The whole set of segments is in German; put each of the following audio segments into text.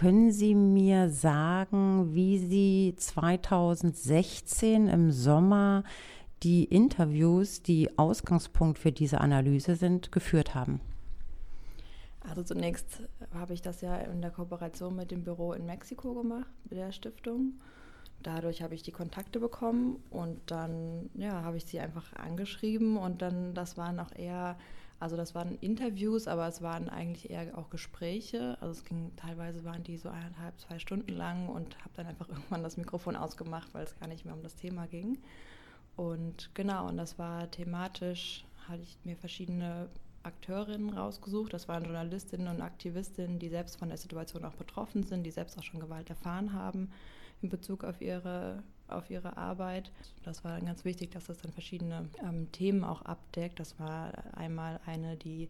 Können Sie mir sagen, wie Sie 2016 im Sommer die Interviews, die Ausgangspunkt für diese Analyse sind, geführt haben? Also zunächst habe ich das ja in der Kooperation mit dem Büro in Mexiko gemacht, mit der Stiftung. Dadurch habe ich die Kontakte bekommen und dann ja, habe ich sie einfach angeschrieben und dann, das waren auch eher, also das waren Interviews, aber es waren eigentlich eher auch Gespräche. Also es ging, teilweise waren die so eineinhalb, zwei Stunden lang und habe dann einfach irgendwann das Mikrofon ausgemacht, weil es gar nicht mehr um das Thema ging. Und genau, und das war thematisch, hatte ich mir verschiedene Akteurinnen rausgesucht. Das waren Journalistinnen und Aktivistinnen, die selbst von der Situation auch betroffen sind, die selbst auch schon Gewalt erfahren haben in Bezug auf ihre, auf ihre Arbeit. Das war dann ganz wichtig, dass das dann verschiedene ähm, Themen auch abdeckt. Das war einmal eine, die,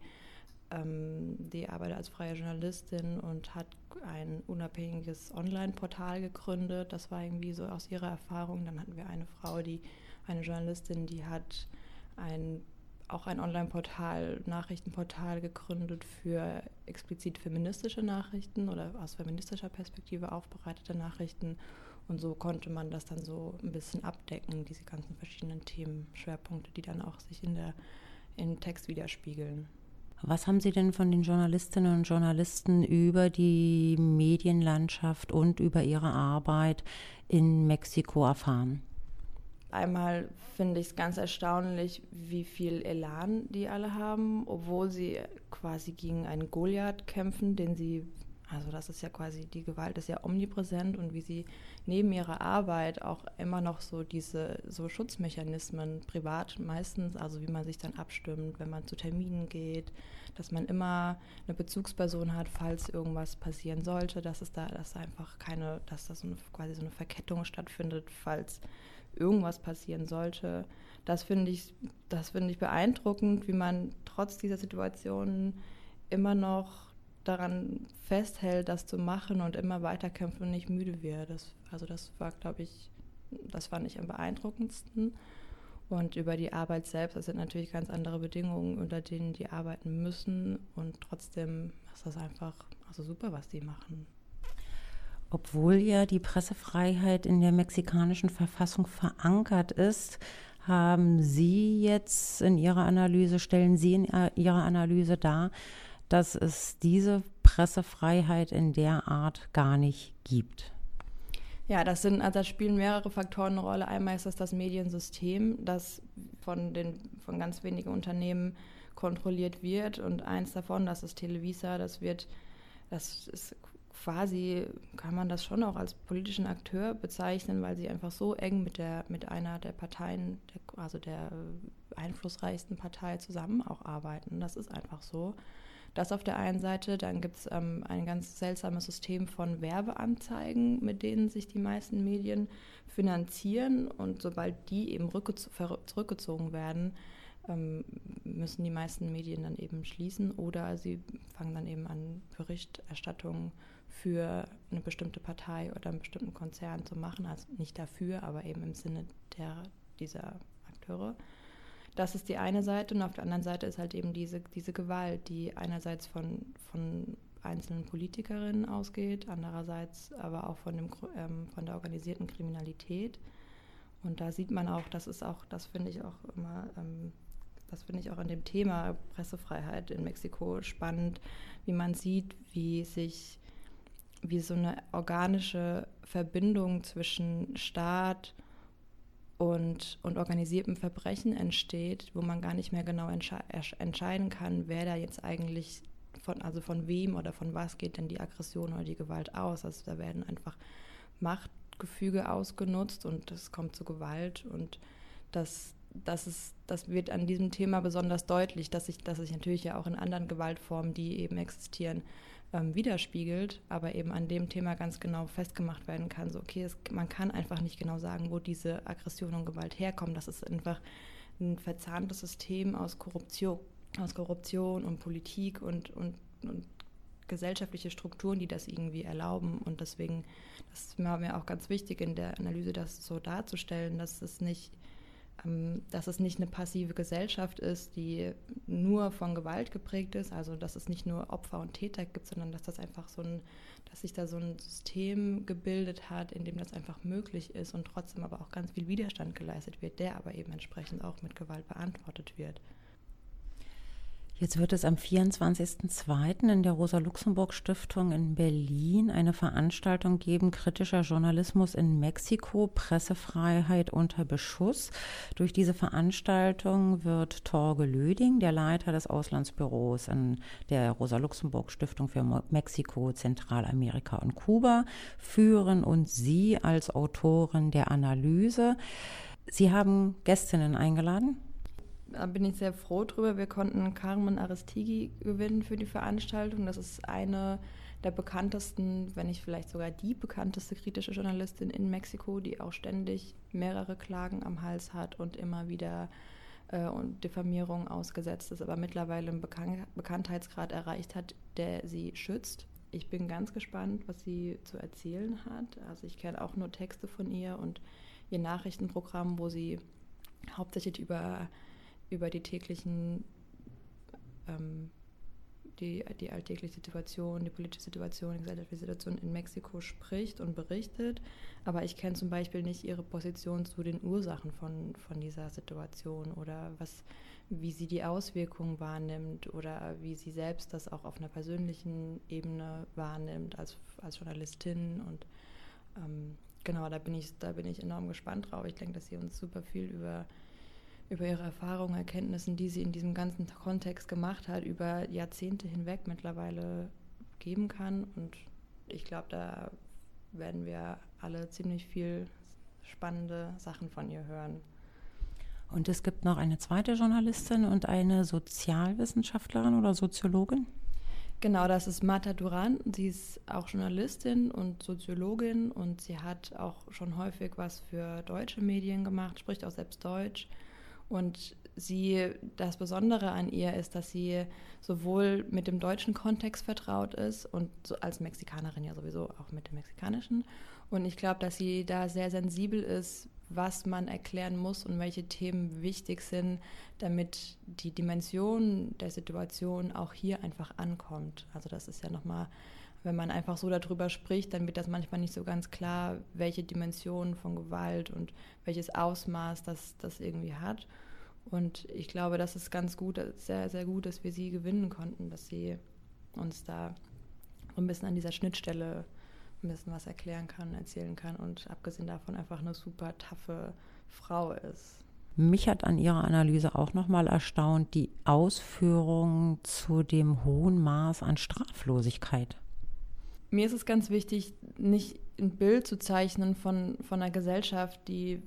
ähm, die arbeitet als freie Journalistin und hat ein unabhängiges Online-Portal gegründet. Das war irgendwie so aus ihrer Erfahrung. Dann hatten wir eine Frau, die, eine Journalistin, die hat ein auch ein Online-Portal, Nachrichtenportal gegründet für explizit feministische Nachrichten oder aus feministischer Perspektive aufbereitete Nachrichten. Und so konnte man das dann so ein bisschen abdecken, diese ganzen verschiedenen Themenschwerpunkte, die dann auch sich in der, im Text widerspiegeln. Was haben Sie denn von den Journalistinnen und Journalisten über die Medienlandschaft und über ihre Arbeit in Mexiko erfahren? Einmal finde ich es ganz erstaunlich, wie viel Elan die alle haben, obwohl sie quasi gegen einen Goliath kämpfen, den sie, also das ist ja quasi, die Gewalt ist ja omnipräsent und wie sie neben ihrer Arbeit auch immer noch so diese so Schutzmechanismen privat meistens, also wie man sich dann abstimmt, wenn man zu Terminen geht, dass man immer eine Bezugsperson hat, falls irgendwas passieren sollte, dass es da, dass einfach keine, dass da so eine, quasi so eine Verkettung stattfindet, falls irgendwas passieren sollte. Das finde ich, das finde ich beeindruckend, wie man trotz dieser Situation immer noch daran festhält, das zu machen und immer weiterkämpft und nicht müde wird. Das, also das war, glaube ich, das fand ich am beeindruckendsten. Und über die Arbeit selbst, das sind natürlich ganz andere Bedingungen, unter denen die arbeiten müssen. Und trotzdem ist das einfach also super, was die machen. Obwohl ja die Pressefreiheit in der mexikanischen Verfassung verankert ist, haben Sie jetzt in Ihrer Analyse, stellen Sie in Ihrer Analyse dar, dass es diese Pressefreiheit in der Art gar nicht gibt. Ja, das sind, also da spielen mehrere Faktoren eine Rolle. Einmal ist das das Mediensystem, das von den von ganz wenigen Unternehmen kontrolliert wird und eins davon, das ist Televisa, das wird, das ist quasi kann man das schon auch als politischen Akteur bezeichnen, weil sie einfach so eng mit der mit einer der Parteien, der, also der einflussreichsten Partei zusammen auch arbeiten. Das ist einfach so. Das auf der einen Seite, dann gibt es ähm, ein ganz seltsames System von Werbeanzeigen, mit denen sich die meisten Medien finanzieren und sobald die eben zurückgezogen werden, ähm, müssen die meisten Medien dann eben schließen oder sie fangen dann eben an, Berichterstattung für eine bestimmte Partei oder einen bestimmten Konzern zu machen. Also nicht dafür, aber eben im Sinne der, dieser Akteure. Das ist die eine Seite und auf der anderen Seite ist halt eben diese, diese Gewalt, die einerseits von, von einzelnen Politikerinnen ausgeht, andererseits aber auch von, dem, ähm, von der organisierten Kriminalität. Und da sieht man auch, das ist auch, das finde ich auch immer ähm, das finde ich auch an dem Thema Pressefreiheit in Mexiko spannend, wie man sieht, wie sich, wie so eine organische Verbindung zwischen Staat und, und organisiertem Verbrechen entsteht, wo man gar nicht mehr genau entsche entscheiden kann, wer da jetzt eigentlich von, also von wem oder von was geht denn die Aggression oder die Gewalt aus. Also da werden einfach Machtgefüge ausgenutzt und es kommt zu Gewalt und das, das, ist, das wird an diesem Thema besonders deutlich, dass sich, dass sich natürlich ja auch in anderen Gewaltformen, die eben existieren, ähm, widerspiegelt, aber eben an dem Thema ganz genau festgemacht werden kann. So, okay, es, man kann einfach nicht genau sagen, wo diese Aggression und Gewalt herkommen. Das ist einfach ein verzahntes System aus Korruption, aus Korruption und Politik und, und, und gesellschaftliche Strukturen, die das irgendwie erlauben. Und deswegen, das war mir auch ganz wichtig in der Analyse, das so darzustellen, dass es nicht dass es nicht eine passive Gesellschaft ist, die nur von Gewalt geprägt ist, also dass es nicht nur Opfer und Täter gibt, sondern dass das einfach so ein, dass sich da so ein System gebildet hat, in dem das einfach möglich ist und trotzdem aber auch ganz viel Widerstand geleistet wird, der aber eben entsprechend auch mit Gewalt beantwortet wird. Jetzt wird es am 24.02. in der Rosa-Luxemburg-Stiftung in Berlin eine Veranstaltung geben, kritischer Journalismus in Mexiko, Pressefreiheit unter Beschuss. Durch diese Veranstaltung wird Torge Löding, der Leiter des Auslandsbüros in der Rosa-Luxemburg-Stiftung für Mexiko, Zentralamerika und Kuba, führen und Sie als Autorin der Analyse. Sie haben Gästinnen eingeladen da bin ich sehr froh drüber. Wir konnten Carmen Aristigi gewinnen für die Veranstaltung. Das ist eine der bekanntesten, wenn nicht vielleicht sogar die bekannteste kritische Journalistin in Mexiko, die auch ständig mehrere Klagen am Hals hat und immer wieder äh, und Diffamierung ausgesetzt ist, aber mittlerweile einen Bekan Bekanntheitsgrad erreicht hat, der sie schützt. Ich bin ganz gespannt, was sie zu erzählen hat. Also ich kenne auch nur Texte von ihr und ihr Nachrichtenprogramm, wo sie hauptsächlich über über die täglichen, ähm, die, die alltägliche Situation, die politische Situation, die gesellschaftliche Situation in Mexiko spricht und berichtet. Aber ich kenne zum Beispiel nicht ihre Position zu den Ursachen von, von dieser Situation oder was, wie sie die Auswirkungen wahrnimmt oder wie sie selbst das auch auf einer persönlichen Ebene wahrnimmt als, als Journalistin. Und ähm, genau, da bin, ich, da bin ich enorm gespannt drauf. Ich denke, dass sie uns super viel über über ihre Erfahrungen, Erkenntnissen, die sie in diesem ganzen Kontext gemacht hat, über Jahrzehnte hinweg mittlerweile geben kann. Und ich glaube, da werden wir alle ziemlich viel spannende Sachen von ihr hören. Und es gibt noch eine zweite Journalistin und eine Sozialwissenschaftlerin oder Soziologin? Genau, das ist Marta Duran. Sie ist auch Journalistin und Soziologin und sie hat auch schon häufig was für deutsche Medien gemacht, spricht auch selbst Deutsch und sie, das Besondere an ihr ist, dass sie sowohl mit dem deutschen Kontext vertraut ist und so als Mexikanerin ja sowieso auch mit dem mexikanischen. Und ich glaube, dass sie da sehr sensibel ist, was man erklären muss und welche Themen wichtig sind, damit die Dimension der Situation auch hier einfach ankommt. Also das ist ja nochmal, wenn man einfach so darüber spricht, dann wird das manchmal nicht so ganz klar, welche Dimension von Gewalt und welches Ausmaß das, das irgendwie hat. Und ich glaube, das ist ganz gut, sehr, sehr gut, dass wir sie gewinnen konnten, dass sie uns da ein bisschen an dieser Schnittstelle ein bisschen was erklären kann, erzählen kann und abgesehen davon einfach eine super taffe Frau ist. Mich hat an Ihrer Analyse auch nochmal erstaunt die Ausführung zu dem hohen Maß an Straflosigkeit. Mir ist es ganz wichtig, nicht ein Bild zu zeichnen von, von einer Gesellschaft, die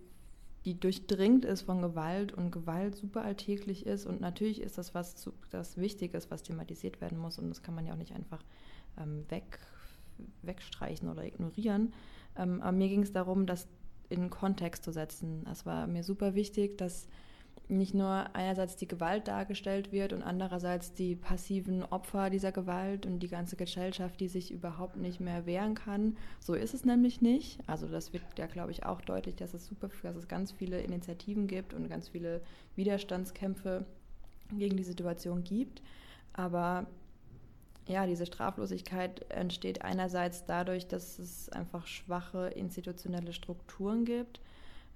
die durchdringt ist von Gewalt und Gewalt super alltäglich ist. Und natürlich ist das was zu, das wichtig ist, was thematisiert werden muss. Und das kann man ja auch nicht einfach ähm, weg, wegstreichen oder ignorieren. Ähm, aber mir ging es darum, das in Kontext zu setzen. Es war mir super wichtig, dass nicht nur einerseits die Gewalt dargestellt wird und andererseits die passiven Opfer dieser Gewalt und die ganze Gesellschaft, die sich überhaupt nicht mehr wehren kann. So ist es nämlich nicht. Also das wird ja, glaube ich, auch deutlich, dass es super, dass es ganz viele Initiativen gibt und ganz viele Widerstandskämpfe gegen die Situation gibt. Aber ja, diese Straflosigkeit entsteht einerseits dadurch, dass es einfach schwache institutionelle Strukturen gibt.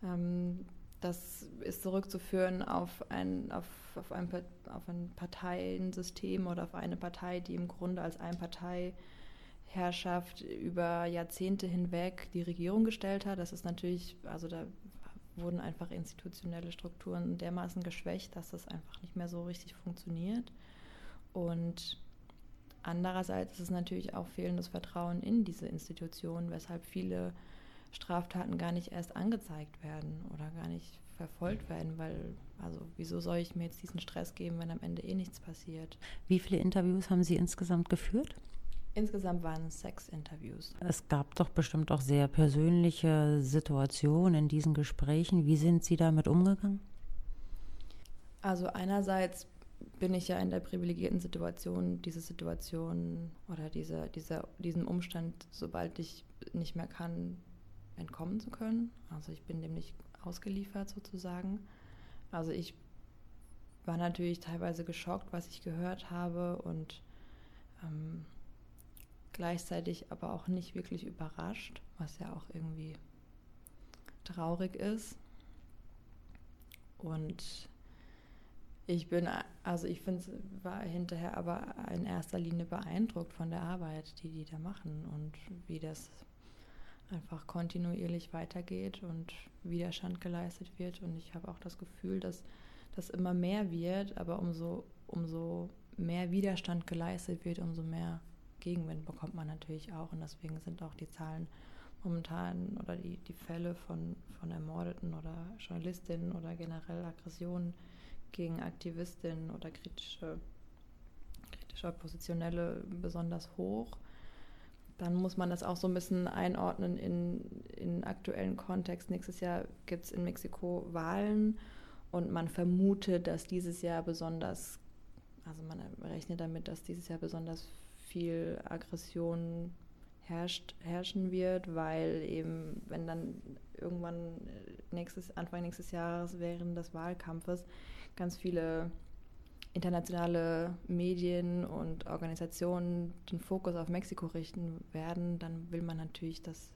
Ähm, das ist zurückzuführen auf ein, auf, auf, ein, auf ein Parteiensystem oder auf eine Partei, die im Grunde als Einparteiherrschaft über Jahrzehnte hinweg die Regierung gestellt hat. Das ist natürlich, also da wurden einfach institutionelle Strukturen dermaßen geschwächt, dass das einfach nicht mehr so richtig funktioniert. Und andererseits ist es natürlich auch fehlendes Vertrauen in diese Institutionen, weshalb viele Straftaten gar nicht erst angezeigt werden oder gar nicht verfolgt werden, weil, also wieso soll ich mir jetzt diesen Stress geben, wenn am Ende eh nichts passiert? Wie viele Interviews haben Sie insgesamt geführt? Insgesamt waren es sechs Interviews. Es gab doch bestimmt auch sehr persönliche Situationen in diesen Gesprächen. Wie sind Sie damit umgegangen? Also einerseits bin ich ja in der privilegierten Situation, diese Situation oder diese, diese, diesen Umstand, sobald ich nicht mehr kann, entkommen zu können. Also ich bin dem nicht ausgeliefert sozusagen. Also ich war natürlich teilweise geschockt, was ich gehört habe und ähm, gleichzeitig aber auch nicht wirklich überrascht, was ja auch irgendwie traurig ist. Und ich bin, also ich finde, war hinterher aber in erster Linie beeindruckt von der Arbeit, die die da machen und wie das einfach kontinuierlich weitergeht und Widerstand geleistet wird. Und ich habe auch das Gefühl, dass das immer mehr wird, aber umso, umso mehr Widerstand geleistet wird, umso mehr Gegenwind bekommt man natürlich auch. Und deswegen sind auch die Zahlen momentan oder die, die Fälle von, von Ermordeten oder Journalistinnen oder generell Aggressionen gegen Aktivistinnen oder kritische, kritische Oppositionelle besonders hoch. Dann muss man das auch so ein bisschen einordnen in, in aktuellen Kontext. Nächstes Jahr gibt es in Mexiko Wahlen und man vermutet, dass dieses Jahr besonders, also man rechnet damit, dass dieses Jahr besonders viel Aggression herrscht, herrschen wird, weil eben, wenn dann irgendwann nächstes, Anfang nächstes Jahres während des Wahlkampfes ganz viele internationale Medien und Organisationen den Fokus auf Mexiko richten werden, dann will man natürlich das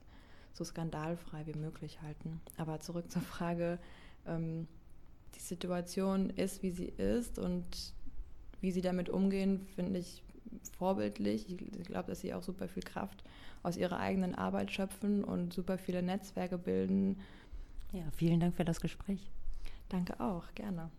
so skandalfrei wie möglich halten. Aber zurück zur Frage, ähm, die Situation ist, wie sie ist und wie sie damit umgehen, finde ich vorbildlich. Ich glaube, dass sie auch super viel Kraft aus ihrer eigenen Arbeit schöpfen und super viele Netzwerke bilden. Ja, vielen Dank für das Gespräch. Danke auch, gerne.